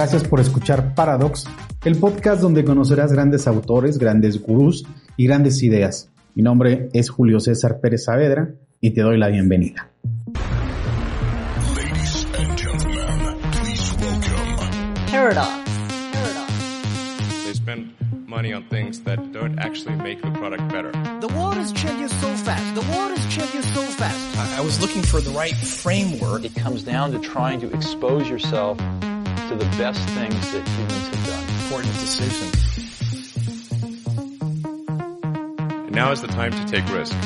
Gracias por escuchar Paradox, el podcast donde conocerás grandes autores, grandes gurús y grandes ideas. Mi nombre es Julio César Pérez Saavedra y te doy la bienvenida. Ladies and gentlemen, please welcome Paradox. They spend money on things that don't actually make the product better. The world is changing so fast. The world is changing so fast. I was looking for the right framework. It comes down to trying to expose yourself to the best things that humans have done. Important decision. And now is the time to take risks.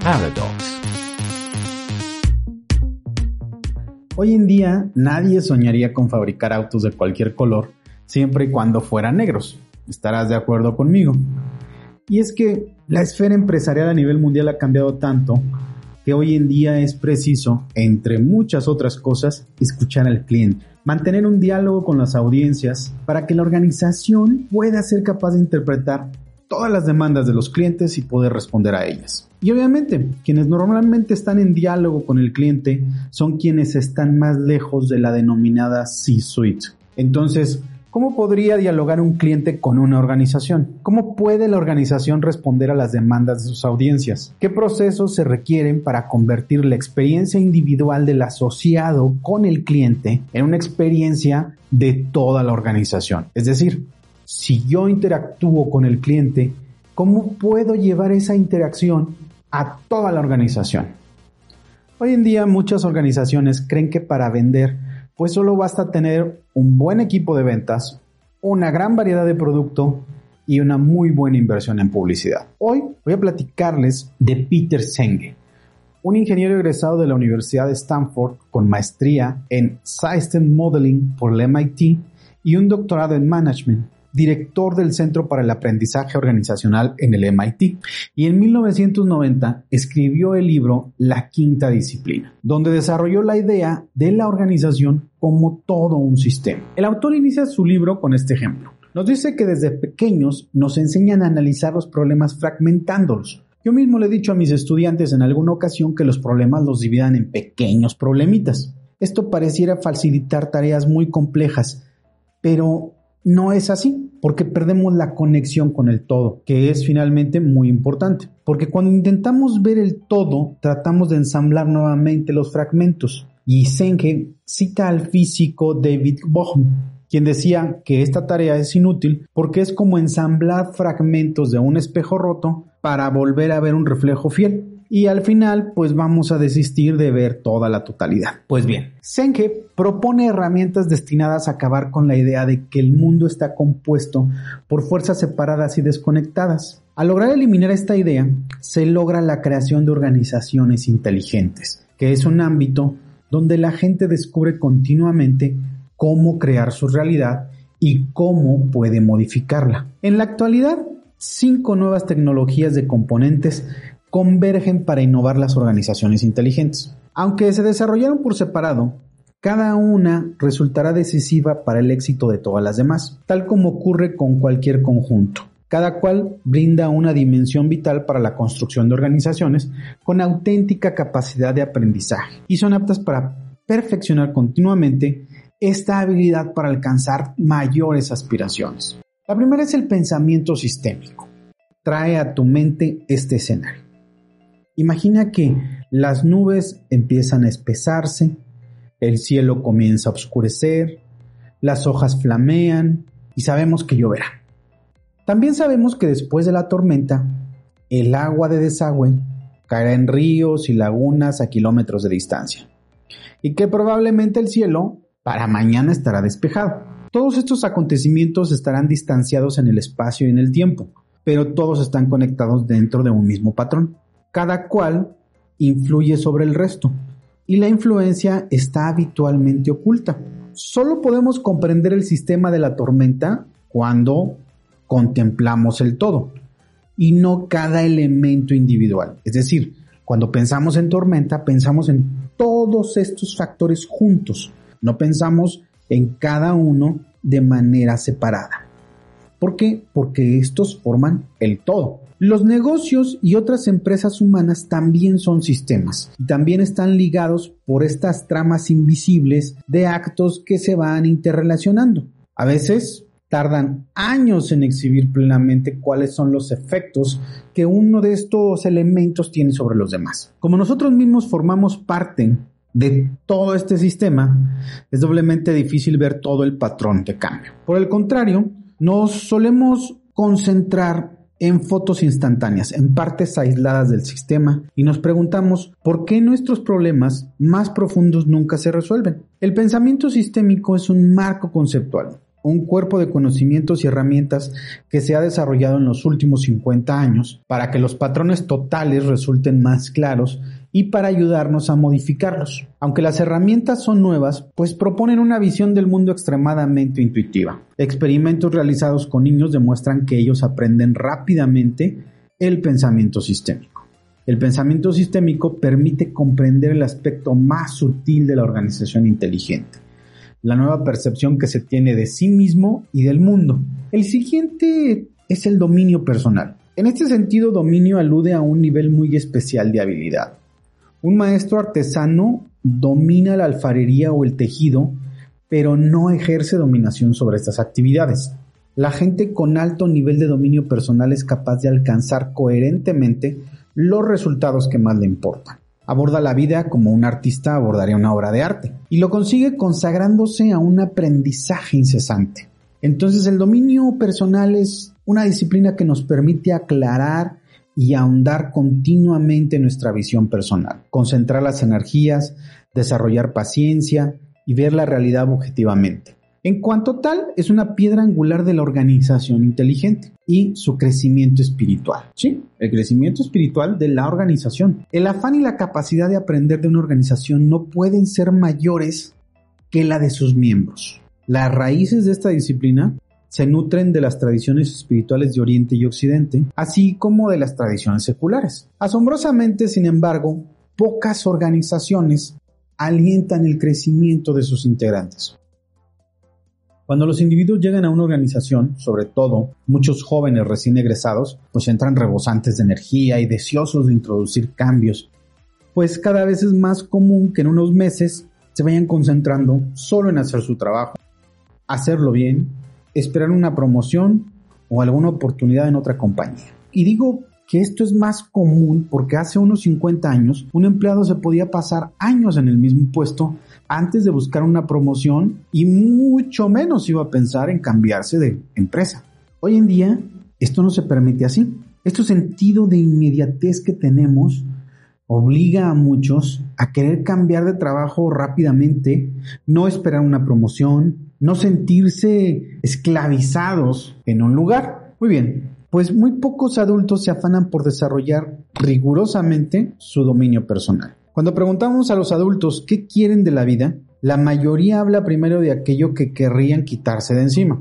Paradox. Hoy en día nadie soñaría con fabricar autos de cualquier color siempre y cuando fueran negros. Estarás de acuerdo conmigo. Y es que la esfera empresarial a nivel mundial ha cambiado tanto que hoy en día es preciso, entre muchas otras cosas, escuchar al cliente, mantener un diálogo con las audiencias para que la organización pueda ser capaz de interpretar todas las demandas de los clientes y poder responder a ellas. Y obviamente, quienes normalmente están en diálogo con el cliente son quienes están más lejos de la denominada C-suite. Entonces, ¿Cómo podría dialogar un cliente con una organización? ¿Cómo puede la organización responder a las demandas de sus audiencias? ¿Qué procesos se requieren para convertir la experiencia individual del asociado con el cliente en una experiencia de toda la organización? Es decir, si yo interactúo con el cliente, ¿cómo puedo llevar esa interacción a toda la organización? Hoy en día muchas organizaciones creen que para vender pues solo basta tener un buen equipo de ventas, una gran variedad de producto y una muy buena inversión en publicidad. Hoy voy a platicarles de Peter Senge, un ingeniero egresado de la Universidad de Stanford con maestría en System Modeling por el MIT y un doctorado en Management director del Centro para el Aprendizaje Organizacional en el MIT, y en 1990 escribió el libro La Quinta Disciplina, donde desarrolló la idea de la organización como todo un sistema. El autor inicia su libro con este ejemplo. Nos dice que desde pequeños nos enseñan a analizar los problemas fragmentándolos. Yo mismo le he dicho a mis estudiantes en alguna ocasión que los problemas los dividan en pequeños problemitas. Esto pareciera facilitar tareas muy complejas, pero no es así, porque perdemos la conexión con el todo, que es finalmente muy importante. Porque cuando intentamos ver el todo, tratamos de ensamblar nuevamente los fragmentos. Y Senge cita al físico David Bohm, quien decía que esta tarea es inútil porque es como ensamblar fragmentos de un espejo roto para volver a ver un reflejo fiel y al final pues vamos a desistir de ver toda la totalidad. Pues bien, Senke propone herramientas destinadas a acabar con la idea de que el mundo está compuesto por fuerzas separadas y desconectadas. Al lograr eliminar esta idea, se logra la creación de organizaciones inteligentes, que es un ámbito donde la gente descubre continuamente cómo crear su realidad y cómo puede modificarla. En la actualidad, cinco nuevas tecnologías de componentes convergen para innovar las organizaciones inteligentes. Aunque se desarrollaron por separado, cada una resultará decisiva para el éxito de todas las demás, tal como ocurre con cualquier conjunto. Cada cual brinda una dimensión vital para la construcción de organizaciones con auténtica capacidad de aprendizaje y son aptas para perfeccionar continuamente esta habilidad para alcanzar mayores aspiraciones. La primera es el pensamiento sistémico. Trae a tu mente este escenario. Imagina que las nubes empiezan a espesarse, el cielo comienza a oscurecer, las hojas flamean y sabemos que lloverá. También sabemos que después de la tormenta, el agua de desagüe caerá en ríos y lagunas a kilómetros de distancia y que probablemente el cielo para mañana estará despejado. Todos estos acontecimientos estarán distanciados en el espacio y en el tiempo, pero todos están conectados dentro de un mismo patrón cada cual influye sobre el resto y la influencia está habitualmente oculta. Solo podemos comprender el sistema de la tormenta cuando contemplamos el todo y no cada elemento individual. Es decir, cuando pensamos en tormenta, pensamos en todos estos factores juntos, no pensamos en cada uno de manera separada. ¿Por qué? Porque estos forman el todo. Los negocios y otras empresas humanas también son sistemas y también están ligados por estas tramas invisibles de actos que se van interrelacionando. A veces tardan años en exhibir plenamente cuáles son los efectos que uno de estos elementos tiene sobre los demás. Como nosotros mismos formamos parte de todo este sistema, es doblemente difícil ver todo el patrón de cambio. Por el contrario, nos solemos concentrar en fotos instantáneas, en partes aisladas del sistema, y nos preguntamos por qué nuestros problemas más profundos nunca se resuelven. El pensamiento sistémico es un marco conceptual, un cuerpo de conocimientos y herramientas que se ha desarrollado en los últimos 50 años para que los patrones totales resulten más claros y para ayudarnos a modificarlos. Aunque las herramientas son nuevas, pues proponen una visión del mundo extremadamente intuitiva. Experimentos realizados con niños demuestran que ellos aprenden rápidamente el pensamiento sistémico. El pensamiento sistémico permite comprender el aspecto más sutil de la organización inteligente, la nueva percepción que se tiene de sí mismo y del mundo. El siguiente es el dominio personal. En este sentido, dominio alude a un nivel muy especial de habilidad. Un maestro artesano domina la alfarería o el tejido, pero no ejerce dominación sobre estas actividades. La gente con alto nivel de dominio personal es capaz de alcanzar coherentemente los resultados que más le importan. Aborda la vida como un artista abordaría una obra de arte y lo consigue consagrándose a un aprendizaje incesante. Entonces el dominio personal es una disciplina que nos permite aclarar y ahondar continuamente nuestra visión personal, concentrar las energías, desarrollar paciencia y ver la realidad objetivamente. En cuanto tal, es una piedra angular de la organización inteligente y su crecimiento espiritual. Sí, el crecimiento espiritual de la organización. El afán y la capacidad de aprender de una organización no pueden ser mayores que la de sus miembros. Las raíces de esta disciplina se nutren de las tradiciones espirituales de Oriente y Occidente, así como de las tradiciones seculares. Asombrosamente, sin embargo, pocas organizaciones alientan el crecimiento de sus integrantes. Cuando los individuos llegan a una organización, sobre todo muchos jóvenes recién egresados, pues entran rebosantes de energía y deseosos de introducir cambios, pues cada vez es más común que en unos meses se vayan concentrando solo en hacer su trabajo, hacerlo bien esperar una promoción o alguna oportunidad en otra compañía. Y digo que esto es más común porque hace unos 50 años un empleado se podía pasar años en el mismo puesto antes de buscar una promoción y mucho menos iba a pensar en cambiarse de empresa. Hoy en día esto no se permite así. Este sentido de inmediatez que tenemos obliga a muchos a querer cambiar de trabajo rápidamente, no esperar una promoción, no sentirse esclavizados en un lugar. Muy bien, pues muy pocos adultos se afanan por desarrollar rigurosamente su dominio personal. Cuando preguntamos a los adultos qué quieren de la vida, la mayoría habla primero de aquello que querrían quitarse de encima.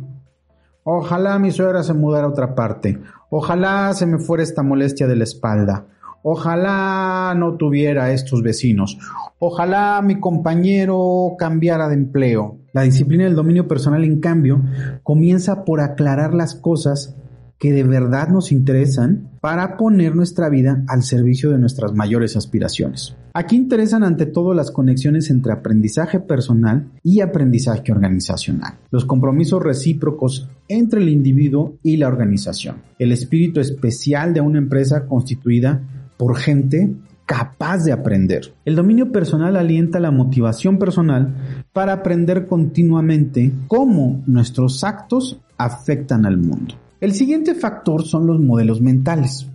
Ojalá mi suegra se mudara a otra parte. Ojalá se me fuera esta molestia de la espalda. Ojalá no tuviera estos vecinos. Ojalá mi compañero cambiara de empleo. La disciplina del dominio personal, en cambio, comienza por aclarar las cosas que de verdad nos interesan para poner nuestra vida al servicio de nuestras mayores aspiraciones. Aquí interesan ante todo las conexiones entre aprendizaje personal y aprendizaje organizacional, los compromisos recíprocos entre el individuo y la organización, el espíritu especial de una empresa constituida por gente capaz de aprender. El dominio personal alienta la motivación personal para aprender continuamente cómo nuestros actos afectan al mundo. El siguiente factor son los modelos mentales.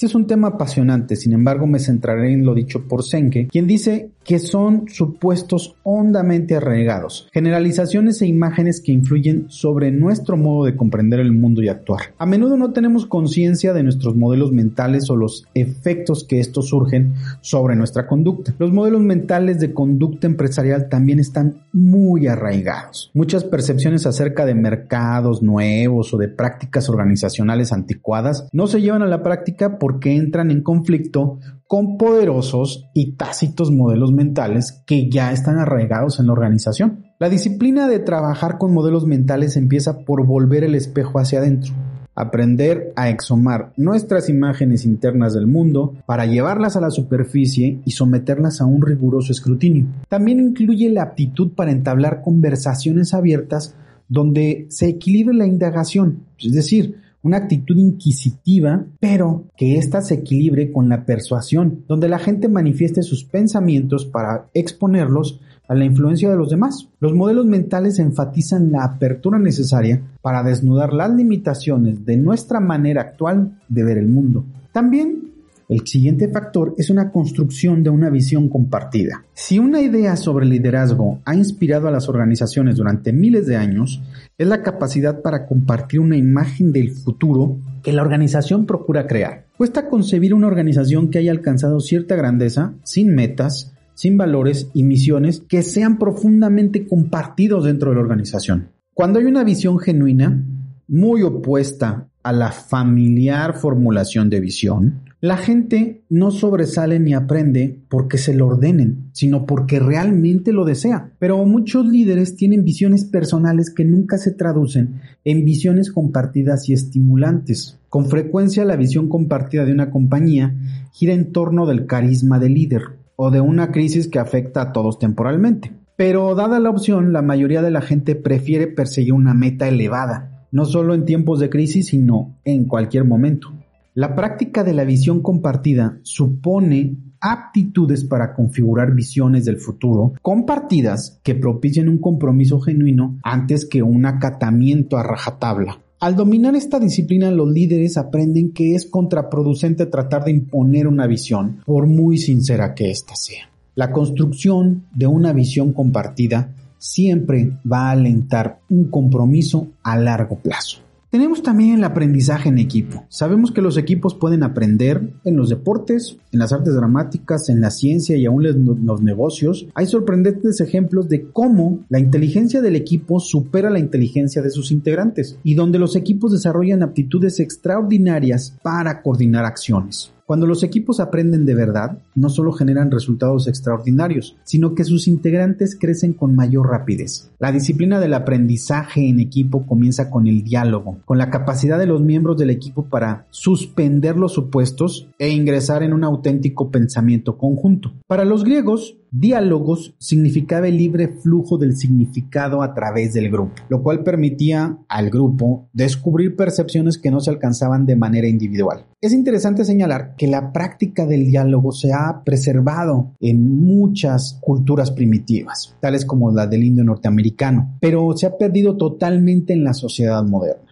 Este es un tema apasionante, sin embargo me centraré en lo dicho por Senke, quien dice que son supuestos hondamente arraigados, generalizaciones e imágenes que influyen sobre nuestro modo de comprender el mundo y actuar. A menudo no tenemos conciencia de nuestros modelos mentales o los efectos que estos surgen sobre nuestra conducta. Los modelos mentales de conducta empresarial también están muy arraigados. Muchas percepciones acerca de mercados nuevos o de prácticas organizacionales anticuadas no se llevan a la práctica porque entran en conflicto con poderosos y tácitos modelos mentales que ya están arraigados en la organización. La disciplina de trabajar con modelos mentales empieza por volver el espejo hacia adentro. aprender a exhumar nuestras imágenes internas del mundo para llevarlas a la superficie y someterlas a un riguroso escrutinio. También incluye la aptitud para entablar conversaciones abiertas donde se equilibre la indagación, es decir, una actitud inquisitiva, pero que ésta se equilibre con la persuasión, donde la gente manifieste sus pensamientos para exponerlos a la influencia de los demás. Los modelos mentales enfatizan la apertura necesaria para desnudar las limitaciones de nuestra manera actual de ver el mundo. También el siguiente factor es una construcción de una visión compartida. Si una idea sobre liderazgo ha inspirado a las organizaciones durante miles de años, es la capacidad para compartir una imagen del futuro que la organización procura crear. Cuesta concebir una organización que haya alcanzado cierta grandeza sin metas, sin valores y misiones que sean profundamente compartidos dentro de la organización. Cuando hay una visión genuina, muy opuesta a la familiar formulación de visión, la gente no sobresale ni aprende porque se lo ordenen, sino porque realmente lo desea. Pero muchos líderes tienen visiones personales que nunca se traducen en visiones compartidas y estimulantes. Con frecuencia la visión compartida de una compañía gira en torno del carisma del líder o de una crisis que afecta a todos temporalmente. Pero dada la opción, la mayoría de la gente prefiere perseguir una meta elevada, no solo en tiempos de crisis, sino en cualquier momento. La práctica de la visión compartida supone aptitudes para configurar visiones del futuro compartidas que propicien un compromiso genuino antes que un acatamiento a rajatabla. Al dominar esta disciplina, los líderes aprenden que es contraproducente tratar de imponer una visión, por muy sincera que ésta sea. La construcción de una visión compartida siempre va a alentar un compromiso a largo plazo. Tenemos también el aprendizaje en equipo. Sabemos que los equipos pueden aprender en los deportes, en las artes dramáticas, en la ciencia y aún en los negocios. Hay sorprendentes ejemplos de cómo la inteligencia del equipo supera la inteligencia de sus integrantes y donde los equipos desarrollan aptitudes extraordinarias para coordinar acciones. Cuando los equipos aprenden de verdad, no solo generan resultados extraordinarios, sino que sus integrantes crecen con mayor rapidez. La disciplina del aprendizaje en equipo comienza con el diálogo, con la capacidad de los miembros del equipo para suspender los supuestos e ingresar en un auténtico pensamiento conjunto. Para los griegos, Diálogos significaba el libre flujo del significado a través del grupo, lo cual permitía al grupo descubrir percepciones que no se alcanzaban de manera individual. Es interesante señalar que la práctica del diálogo se ha preservado en muchas culturas primitivas, tales como la del indio norteamericano, pero se ha perdido totalmente en la sociedad moderna.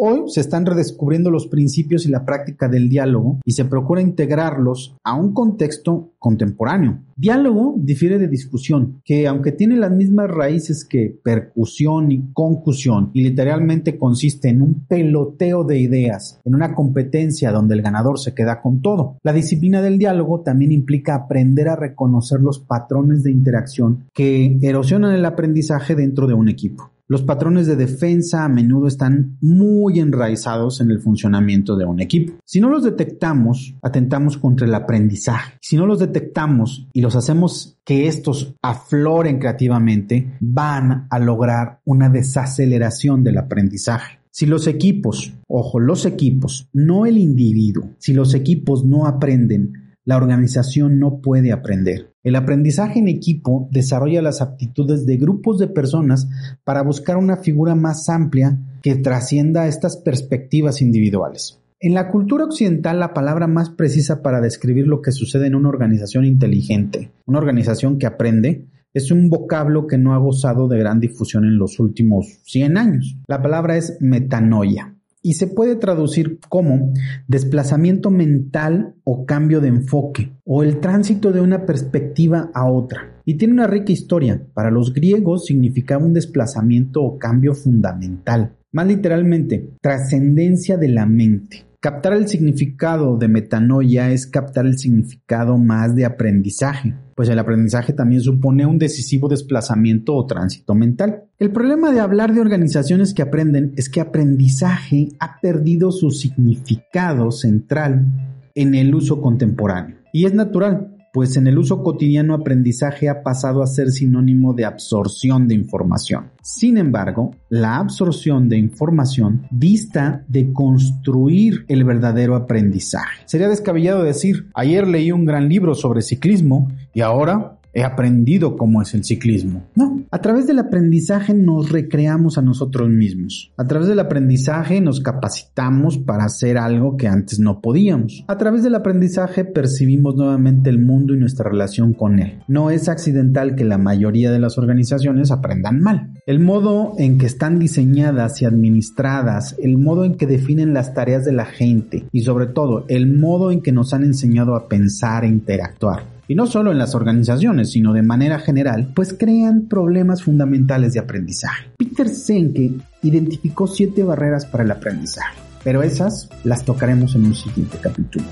Hoy se están redescubriendo los principios y la práctica del diálogo y se procura integrarlos a un contexto contemporáneo. Diálogo difiere de discusión, que aunque tiene las mismas raíces que percusión y concusión y literalmente consiste en un peloteo de ideas, en una competencia donde el ganador se queda con todo. La disciplina del diálogo también implica aprender a reconocer los patrones de interacción que erosionan el aprendizaje dentro de un equipo. Los patrones de defensa a menudo están muy enraizados en el funcionamiento de un equipo. Si no los detectamos, atentamos contra el aprendizaje. Si no los detectamos y los hacemos que estos afloren creativamente, van a lograr una desaceleración del aprendizaje. Si los equipos, ojo, los equipos, no el individuo, si los equipos no aprenden, la organización no puede aprender. El aprendizaje en equipo desarrolla las aptitudes de grupos de personas para buscar una figura más amplia que trascienda estas perspectivas individuales. En la cultura occidental, la palabra más precisa para describir lo que sucede en una organización inteligente, una organización que aprende, es un vocablo que no ha gozado de gran difusión en los últimos 100 años. La palabra es metanoia y se puede traducir como desplazamiento mental o cambio de enfoque o el tránsito de una perspectiva a otra. Y tiene una rica historia. Para los griegos significaba un desplazamiento o cambio fundamental. Más literalmente, trascendencia de la mente. Captar el significado de metanoia es captar el significado más de aprendizaje, pues el aprendizaje también supone un decisivo desplazamiento o tránsito mental. El problema de hablar de organizaciones que aprenden es que aprendizaje ha perdido su significado central en el uso contemporáneo. Y es natural, pues en el uso cotidiano aprendizaje ha pasado a ser sinónimo de absorción de información. Sin embargo, la absorción de información dista de construir el verdadero aprendizaje. Sería descabellado decir, ayer leí un gran libro sobre ciclismo y ahora he aprendido cómo es el ciclismo. No, a través del aprendizaje nos recreamos a nosotros mismos. A través del aprendizaje nos capacitamos para hacer algo que antes no podíamos. A través del aprendizaje percibimos nuevamente el mundo y nuestra relación con él. No es accidental que la mayoría de las organizaciones aprendan mal. El modo en que están diseñadas y administradas, el modo en que definen las tareas de la gente y sobre todo el modo en que nos han enseñado a pensar e interactuar y no solo en las organizaciones, sino de manera general, pues crean problemas fundamentales de aprendizaje. Peter Senke identificó siete barreras para el aprendizaje, pero esas las tocaremos en un siguiente capítulo.